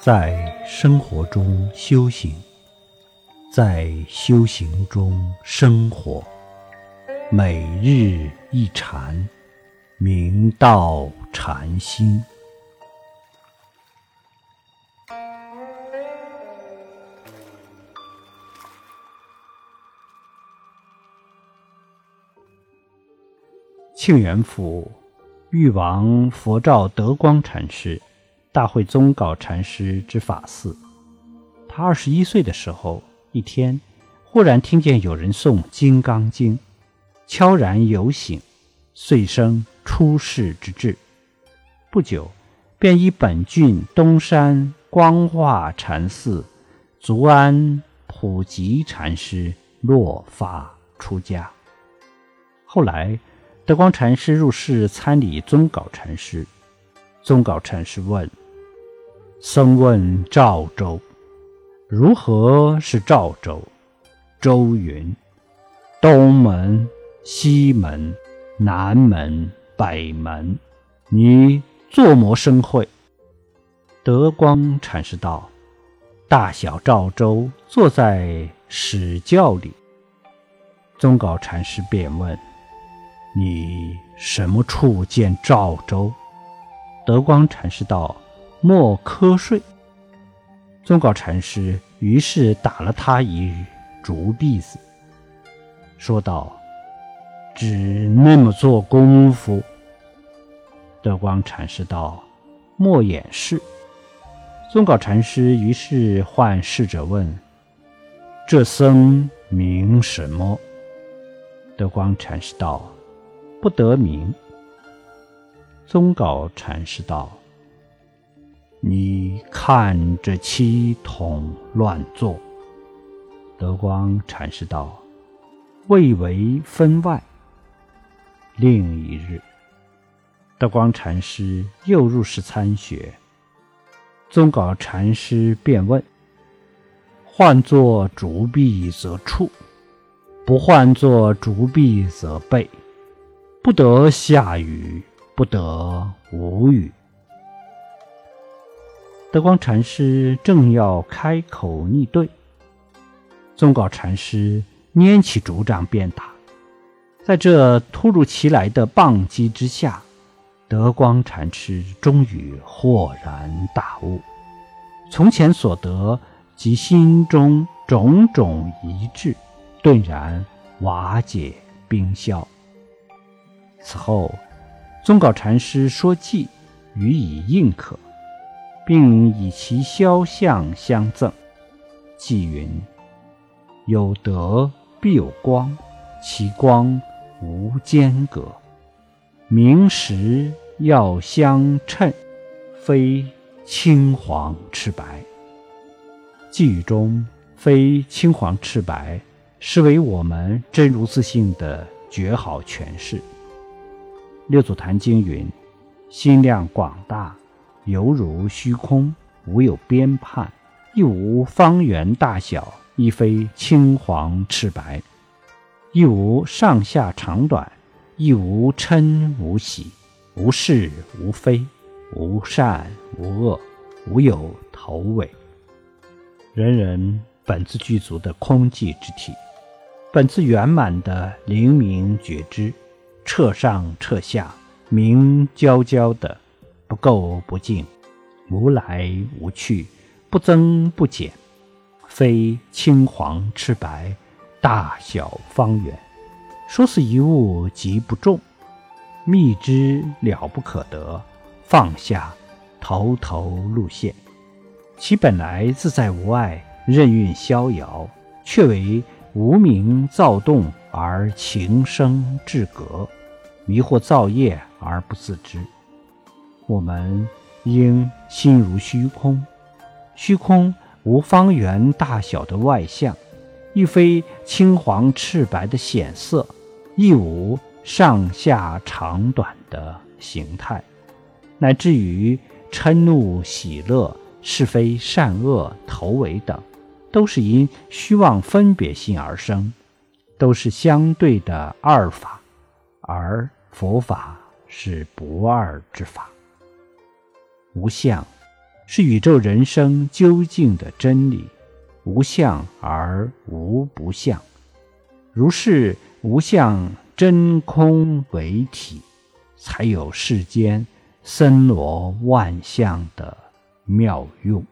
在生活中修行，在修行中生活，每日一禅，明道禅心。庆元府誉王佛照德光禅师。大会宗稿禅师之法寺。他二十一岁的时候，一天忽然听见有人诵《金刚经》，悄然有醒，遂生出世之志。不久，便依本郡东山光化禅寺足安普吉禅师落发出家。后来，德光禅师入室参礼宗稿禅师，宗稿禅师问。僧问赵州：“如何是赵州？”周云：“东门、西门、南门、北门。”你作魔生会。德光禅师道：“大小赵州坐在史教里。”宗稿禅师便问：“你什么处见赵州？”德光禅师道。莫瞌睡。宗稿禅师于是打了他一竹篦子，说道：“只那么做功夫。”德光禅师道：“莫掩饰。”宗稿禅师于是唤侍者问：“这僧名什么？”德光禅师道：“不得名。”宗稿禅师道。你看这七统乱作，德光禅师道：“未为分外。”另一日，德光禅师又入室参学，宗稿禅师便问：“换作竹壁则处，不换作竹壁则背，不得下雨，不得无雨。”德光禅师正要开口逆对，宗稿禅师拈起竹杖便打。在这突如其来的棒击之下，德光禅师终于豁然大悟，从前所得及心中种种一致，顿然瓦解冰消。此后，宗稿禅师说偈，予以应可。并以其肖像相赠。纪云：“有德必有光，其光无间隔。明时要相称，非青黄赤白。”寄语中“非青黄赤白”是为我们真如自性的绝好诠释。六祖坛经云：“心量广大。”犹如虚空，无有边畔，亦无方圆大小，亦非青黄赤白，亦无上下长短，亦无嗔无喜，无是无非，无善无恶，无有头尾。人人本自具足的空寂之体，本自圆满的灵明觉知，彻上彻下，明焦焦的。不垢不净，无来无去，不增不减，非青黄赤白，大小方圆。说是一物即不重，觅之了不可得，放下头头路线。其本来自在无碍，任运逍遥，却为无名躁动而情生志格，迷惑造业而不自知。我们应心如虚空，虚空无方圆大小的外相，亦非青黄赤白的显色，亦无上下长短的形态，乃至于嗔怒喜乐、是非善恶、头尾等，都是因虚妄分别心而生，都是相对的二法，而佛法是不二之法。无相，是宇宙人生究竟的真理，无相而无不相，如是无相真空为体，才有世间森罗万象的妙用。